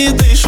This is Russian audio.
не дышу